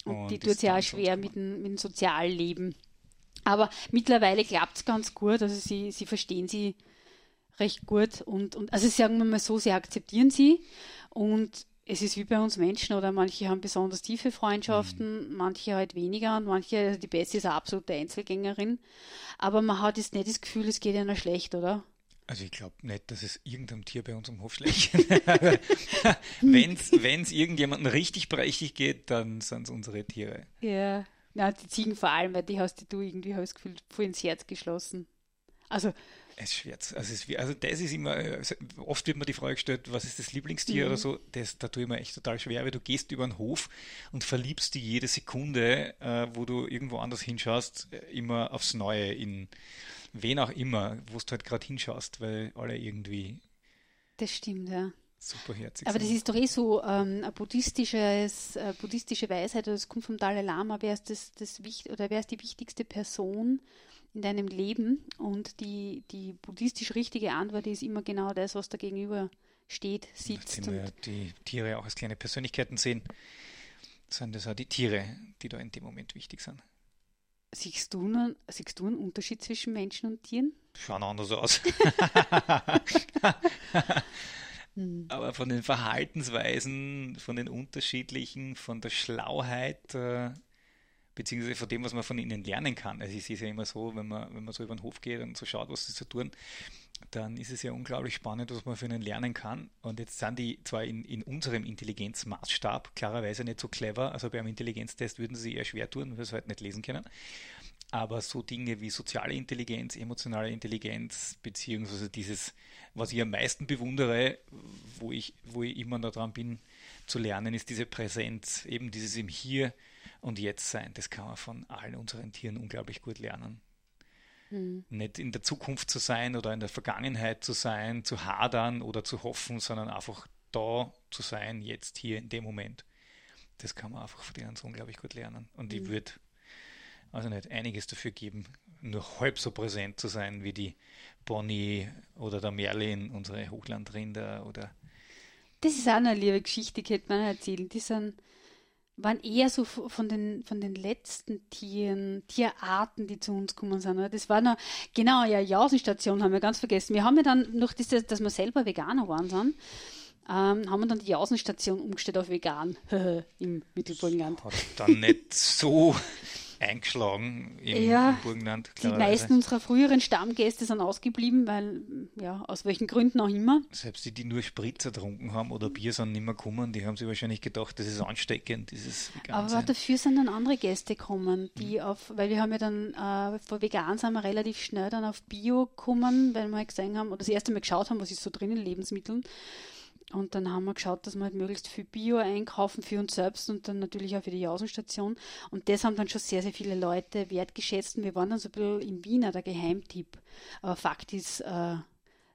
Und die tut sich dann auch schwer mit dem, mit dem Sozialleben. Aber mittlerweile klappt es ganz gut. Also sie, sie verstehen sie recht gut und, und also sagen wir mal so, sie akzeptieren sie und es ist wie bei uns Menschen oder manche haben besonders tiefe Freundschaften, manche halt weniger und manche, also die Bessie ist eine absolute Einzelgängerin, aber man hat jetzt nicht das Gefühl, es geht einer schlecht, oder? Also ich glaube nicht, dass es irgendeinem Tier bei uns am Hof schlecht Wenn es irgendjemandem richtig prächtig geht, dann sind es unsere Tiere. Ja. Ja, die Ziegen vor allem, weil die hast du irgendwie, habe ich das Gefühl, voll ins Herz geschlossen. Also, Es ist schwer. Also, es also das ist immer, äh, oft wird mir die Frage gestellt, was ist das Lieblingstier Mhm. oder so. Das, da tue ich mir echt total schwer, weil du gehst über den Hof und verliebst dich jede Sekunde, äh, wo du irgendwo anders hinschaust, äh, immer aufs Neue in wen auch immer, wo du halt gerade hinschaust, weil alle irgendwie das stimmt, ja. superherzig Aber das sind. ist doch eh so ähm, ein buddhistisches, äh, buddhistische Weisheit, das kommt vom Dalai Lama, wer ist, das, das oder wer ist die wichtigste Person in deinem Leben? Und die, die buddhistisch richtige Antwort ist immer genau das, was da gegenüber steht, sitzt. Nachdem wir die Tiere auch als kleine Persönlichkeiten sehen, sind das auch die Tiere, die da in dem Moment wichtig sind. siehst, du einen, siehst du einen Unterschied zwischen Menschen und Tieren? Schauen anders aus. Aber von den Verhaltensweisen, von den unterschiedlichen, von der Schlauheit, äh, beziehungsweise von dem, was man von ihnen lernen kann. Also ich sehe es ja immer so, wenn man, wenn man so über den Hof geht und so schaut, was sie so tun, dann ist es ja unglaublich spannend, was man von ihnen lernen kann. Und jetzt sind die zwar in, in unserem Intelligenzmaßstab klarerweise nicht so clever, also beim Intelligenztest würden sie eher schwer tun, weil sie halt nicht lesen können. Aber so Dinge wie soziale Intelligenz, emotionale Intelligenz, beziehungsweise dieses, was ich am meisten bewundere, wo ich, wo ich immer daran bin zu lernen, ist diese Präsenz, eben dieses im Hier und Jetzt sein. Das kann man von allen unseren Tieren unglaublich gut lernen. Nicht in der Zukunft zu sein oder in der Vergangenheit zu sein, zu hadern oder zu hoffen, sondern einfach da zu sein, jetzt hier in dem Moment. Das kann man einfach von denen so unglaublich gut lernen. Und ich würde also nicht einiges dafür geben, nur halb so präsent zu sein wie die Bonnie oder der Merlin, unsere Hochlandrinder oder Das ist auch eine liebe Geschichte, die könnte man erzählen. Die sind, waren eher so von den, von den letzten Tieren, Tierarten, die zu uns gekommen sind. oder? Das war noch, genau, ja, Jausenstation haben wir ganz vergessen. Wir haben ja dann, durch das, dass wir selber Veganer geworden sind, ähm, haben wir dann die Jausenstation umgestellt auf vegan im Mittelburgenland. hat dann nicht so eingeschlagen im, Ja, im Burgenland. Die meisten unserer früheren Stammgäste sind ausgeblieben, weil, ja, aus welchen Gründen auch immer. Selbst die, die nur Spritzer getrunken haben oder Bier sind nicht mehr gekommen, die haben sich wahrscheinlich gedacht, das ist ansteckend, dieses Aber Vegan-Sein. dafür sind dann andere Gäste gekommen, die auf, weil wir haben ja dann, äh, vor vegan sind wir relativ schnell dann auf Bio gekommen, weil wir halt gesehen haben, oder das erste Mal geschaut haben, was ist so drin in Lebensmitteln. Und dann haben wir geschaut, dass wir halt möglichst viel Bio einkaufen für uns selbst und dann natürlich auch für die Außenstation. Und das haben dann schon sehr, sehr viele Leute wertgeschätzt. Und wir waren dann so ein bisschen in Wiener der Geheimtipp. Aber Fakt ist, äh,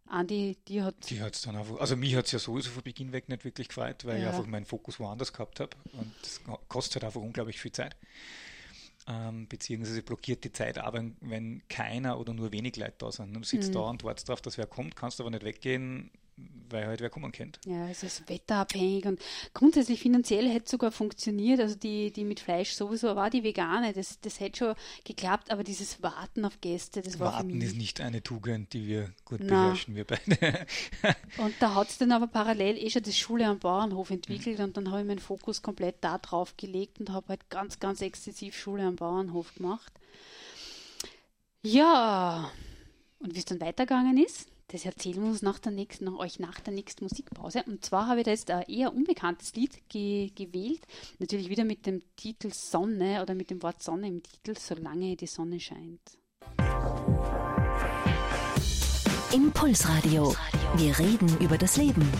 Andi, die hat Die hat's dann einfach, also mich hat es ja sowieso von Beginn weg nicht wirklich gefreut, weil ich Ja. einfach meinen Fokus woanders gehabt habe und das kostet halt einfach unglaublich viel Zeit. Ähm, beziehungsweise blockiert die Zeit aber, wenn keiner oder nur wenig Leute da sind. Du sitzt Mhm. da und wartest darauf, dass wer kommt, kannst aber nicht weggehen, weil halt wer kommen kennt. Ja, es ist wetterabhängig und grundsätzlich finanziell hätte es sogar funktioniert. Also die, die mit Fleisch sowieso, auch die vegane, das, das hätte schon geklappt, aber dieses Warten auf Gäste, das war Warten ist nicht eine Tugend, die wir gut Na. beherrschen, wir beide. Und da hat es dann aber parallel eh schon das Schule am Bauernhof entwickelt und dann habe ich meinen Fokus komplett da drauf gelegt und habe halt ganz, ganz exzessiv Schule am Bauernhof gemacht. Ja, und wie es dann weitergegangen ist, das erzählen wir uns nach der nächsten, nach euch nach der nächsten Musikpause. Und zwar habe ich da jetzt ein eher unbekanntes Lied ge gewählt. Natürlich wieder mit dem Titel Sonne oder mit dem Wort Sonne im Titel, solange die Sonne scheint. Impulsradio. Wir reden über das Leben.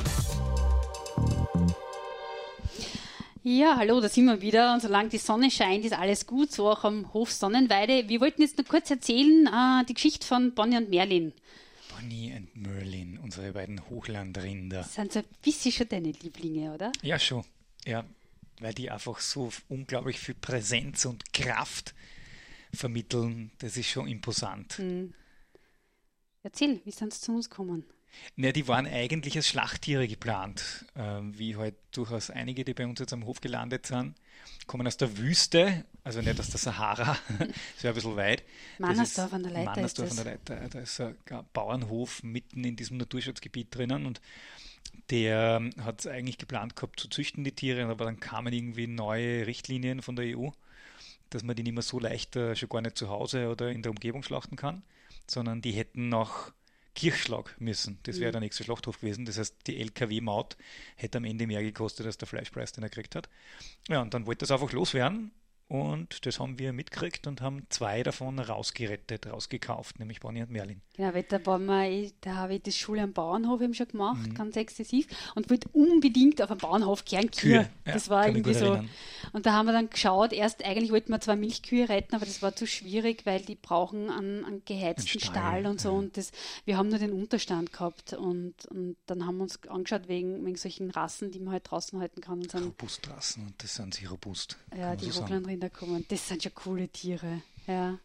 Ja, hallo, da sind wir wieder. Und solange die Sonne scheint, ist alles gut, so auch am Hof Sonnenweide. Wir wollten jetzt noch kurz erzählen, äh, die Geschichte von Bonnie und Merlin. Bonnie und Merlin, unsere beiden Hochlandrinder. Das sind so ein bisschen schon deine Lieblinge, oder? Ja, schon. Ja, weil die einfach so unglaublich viel Präsenz und Kraft vermitteln. Das ist schon imposant. Erzähl, wie sind sie zu uns gekommen? Ne, die waren eigentlich als Schlachttiere geplant, ähm, wie halt durchaus einige, die bei uns jetzt am Hof gelandet sind, kommen aus der Wüste, also nicht aus der Sahara, das wäre ein bisschen weit. Mannersdorf ist- an der Leiter Mannersdorf ist an der Leiter, da ist ein Bauernhof mitten in diesem Naturschutzgebiet drinnen und der ähm, hat eigentlich geplant gehabt zu züchten, die Tiere, aber dann kamen irgendwie neue Richtlinien von der EU, dass man die nicht mehr so leicht äh, schon gar nicht zu Hause oder in der Umgebung schlachten kann, sondern die hätten nach Kirchschlag müssen. Das wäre der nächste Schlachthof gewesen. Das heißt, die LKW-Maut hätte am Ende mehr gekostet als der Fleischpreis, den er gekriegt hat. Ja, und dann wollte das einfach loswerden. Und das haben wir mitgekriegt und haben zwei davon rausgerettet, rausgekauft, nämlich Bonnie und Merlin. Genau, weil da, waren wir, eh- da habe ich das Schule am Bauernhof eben schon gemacht, ganz exzessiv, und wollte unbedingt auf einem Bauernhof gern Kühe. Ja, das war irgendwie so. erinnern. Und da haben wir dann geschaut, erst eigentlich wollten wir zwei Milchkühe retten, aber das war zu schwierig, weil die brauchen einen, einen geheizten Einen Stall, Stall, und so. ja. Und das, wir haben nur den Unterstand gehabt. Und, und dann haben wir uns angeschaut wegen, wegen solchen Rassen, die man halt draußen halten kann. Und Robustrassen und das sind sie robust. ja, die so Hochlandrinder kommen. Das sind schon coole Tiere. Ja.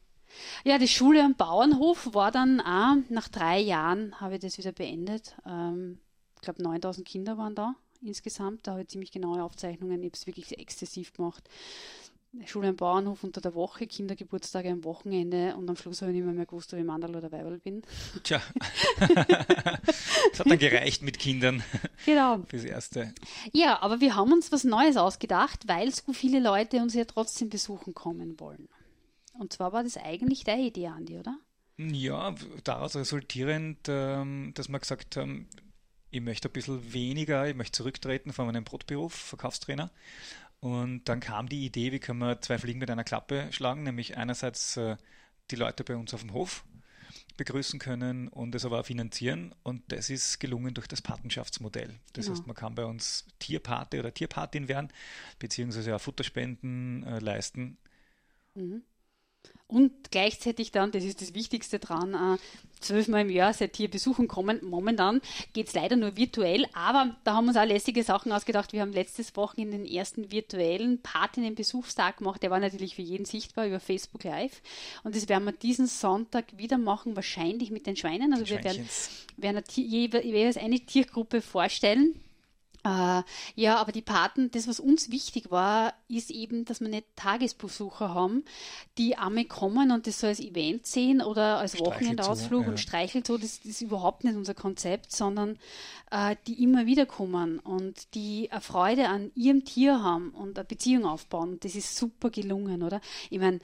Ja, die Schule am Bauernhof war dann auch, nach drei Jahren habe ich das wieder beendet. Ähm, ich glaube, 9000 Kinder waren da insgesamt. Da habe ich ziemlich genaue Aufzeichnungen. Ich habe es wirklich exzessiv gemacht. Schule am Bauernhof unter der Woche, Kindergeburtstage am Wochenende und am Schluss habe ich nicht mehr, mehr gewusst, ob ich Mandel oder Weiberl bin. Tja, das hat dann gereicht mit Kindern Genau. fürs Erste. Ja, aber wir haben uns was Neues ausgedacht, weil so viele Leute uns ja trotzdem besuchen kommen wollen. Und zwar war das eigentlich deine Idee, Andi, oder? Ja, daraus resultierend, ähm, dass wir gesagt haben, ich möchte ein bisschen weniger, ich möchte zurücktreten von meinem Brotberuf, Verkaufstrainer. Und dann kam die Idee, wie können wir zwei Fliegen mit einer Klappe schlagen, nämlich einerseits äh, die Leute bei uns auf dem Hof begrüßen können und es aber auch finanzieren. Und das ist gelungen durch das Patenschaftsmodell. Das Genau. heißt, man kann bei uns Tierpate oder Tierpatin werden, beziehungsweise auch Futterspenden äh, leisten. Und gleichzeitig dann, das ist das Wichtigste dran, äh, zwölfmal im Jahr seit hier besuchen kommen. Momentan geht es leider nur virtuell, aber da haben wir uns auch lässige Sachen ausgedacht. Wir haben letztes Wochenende den ersten virtuellen Patinnenbesuchstag gemacht. Der war natürlich für jeden sichtbar über Facebook Live. Und das werden wir diesen Sonntag wieder machen, wahrscheinlich mit den Schweinen. Also wir werden, werden jeweils eine Tiergruppe vorstellen. Äh, ja, aber die Paten, das, was uns wichtig war, ist eben, dass wir nicht Tagesbesucher haben, die einmal kommen und das so als Event sehen oder als Wochenendausflug so, und ja. streichelt so. Das, das ist überhaupt nicht unser Konzept, sondern äh, die immer wieder kommen und die eine Freude an ihrem Tier haben und eine Beziehung aufbauen. Das ist super gelungen, oder? Ich meine,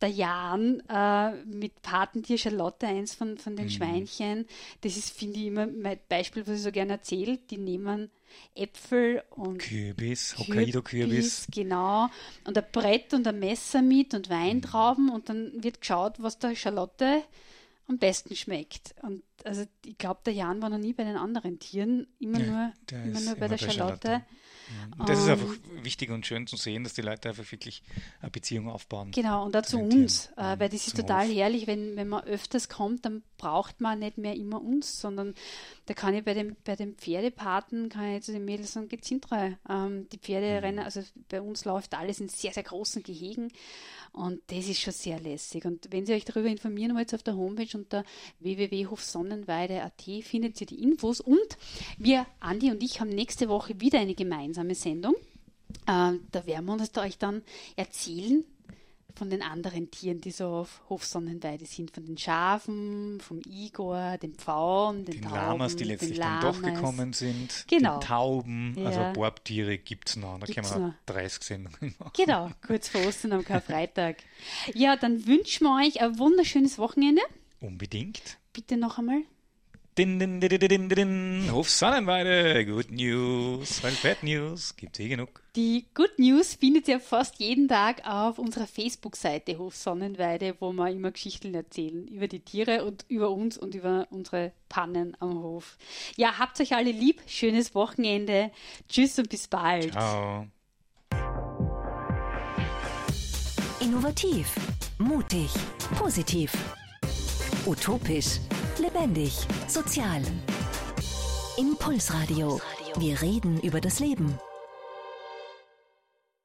der Jan äh, mit Patentier Charlotte, eins von, von den mhm. Schweinchen. Das ist, finde ich, immer mein Beispiel, was ich so gerne erzähle. Die nehmen Äpfel und Kürbis, Hokkaido-Kürbis. Genau. Und ein Brett und ein Messer mit und Weintrauben mhm. und dann wird geschaut, was der Charlotte am besten schmeckt. Und also ich glaube, der Jan war noch nie bei den anderen Tieren, immer ja, nur, immer nur bei der Charlotte. Charlotte. Und das ist einfach wichtig und schön zu sehen, dass die Leute einfach wirklich eine Beziehung aufbauen. Genau, und auch zu uns, äh, weil das ist total Hof. herrlich, wenn, wenn man öfters kommt, dann braucht man nicht mehr immer uns, sondern da kann ich bei dem, bei dem Pferdepaten, kann ich zu den Mädels sagen, geht's ähm, Die Pferde mhm. rennen, also bei uns läuft alles in sehr, sehr großen Gehegen und das ist schon sehr lässig. Und wenn Sie euch darüber informieren wollt, auf der Homepage unter www.hofsonnenweide.at findet ihr die Infos. Und wir, Andi und ich, haben nächste Woche wieder eine gemeinsame Sendung. Äh, da werden wir uns da euch dann erzählen, von den anderen Tieren, die so auf Hofsonnenweide sind, von den Schafen, vom Igor, den Pfauen, den, den Tauben, Lamas, die letztlich dann doch gekommen sind, genau. den Tauben, ja. also Borbtiere gibt es noch, da gibt's können wir noch. 30 Sendungen machen. Genau, kurz vor Ostern am Karfreitag. ja, dann wünschen wir euch ein wunderschönes Wochenende. Unbedingt. Bitte noch einmal. Din, din, din, din, din, Hof Sonnenweide, Good News, weil Bad News gibt es eh genug. Die Good News findet ihr fast jeden Tag auf unserer Facebook-Seite Hof Sonnenweide, wo wir immer Geschichten erzählen über die Tiere und über uns und über unsere Pannen am Hof. Ja, habt euch alle lieb, schönes Wochenende. Tschüss und bis bald. Ciao. Innovativ, mutig, positiv, utopisch Lebendig, sozial. Impulsradio. Wir reden über das Leben.